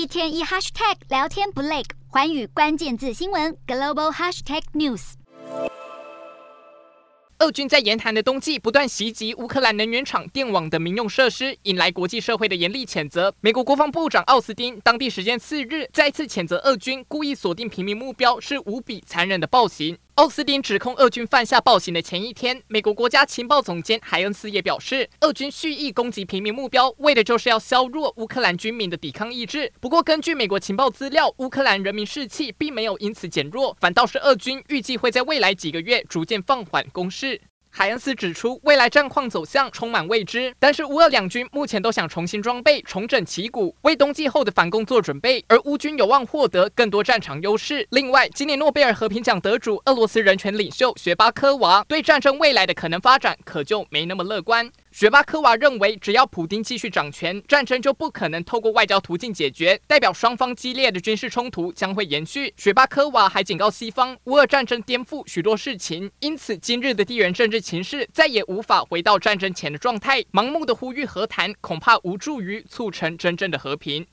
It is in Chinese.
一天一 hashtag 聊天不累，环宇关键字新闻 global hashtag news。俄军在严寒的冬季不断袭击乌克兰能源厂、电网等民用设施，引来国际社会的严厉谴责。美国国防部长奥斯汀当地时间四日再次谴责俄军故意锁定平民目标，是无比残忍的暴行。奥斯汀指控俄军犯下暴行的前一天，美国国家情报总监海恩斯也表示，俄军蓄意攻击平民目标，为的就是要削弱乌克兰军民的抵抗意志。不过，根据美国情报资料，乌克兰人民士气并没有因此减弱，反倒是俄军预计会在未来几个月逐渐放缓攻势。海恩斯指出，未来战况走向充满未知，但是乌俄两军目前都想重新装备、重整旗鼓，为冬季后的反攻做准备，而乌军有望获得更多战场优势。另外，今年诺贝尔和平奖得主俄罗斯人权领袖雪巴科娃对战争未来的可能发展可就没那么乐观。雪巴科娃认为，只要普丁继续掌权，战争就不可能透过外交途径解决，代表双方激烈的军事冲突将会延续。雪巴科娃还警告西方，乌俄战争颠覆许多事情，因此今日的地缘政治情势再也无法回到战争前的状态。盲目的呼吁和谈，恐怕无助于促成真正的和平。